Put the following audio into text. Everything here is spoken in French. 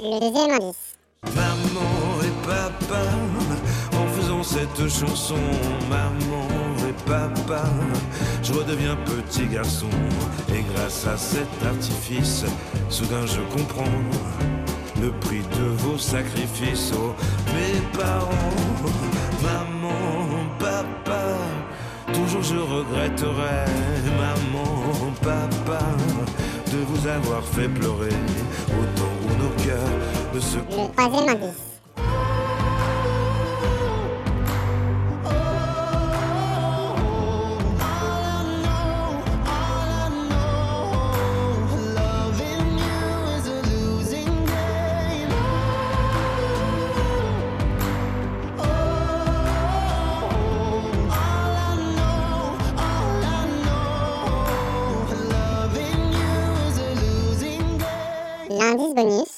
Le deuxième indice. Maman et papa, en faisant cette chanson, maman et papa, je redeviens petit garçon. Et grâce à cet artifice, soudain je comprends le prix de vos sacrifices. Oh, mes parents, maman, papa, toujours je regretterai, maman, papa, de vous avoir fait pleurer autant Le second. Le troisième indice. L'indice bonus.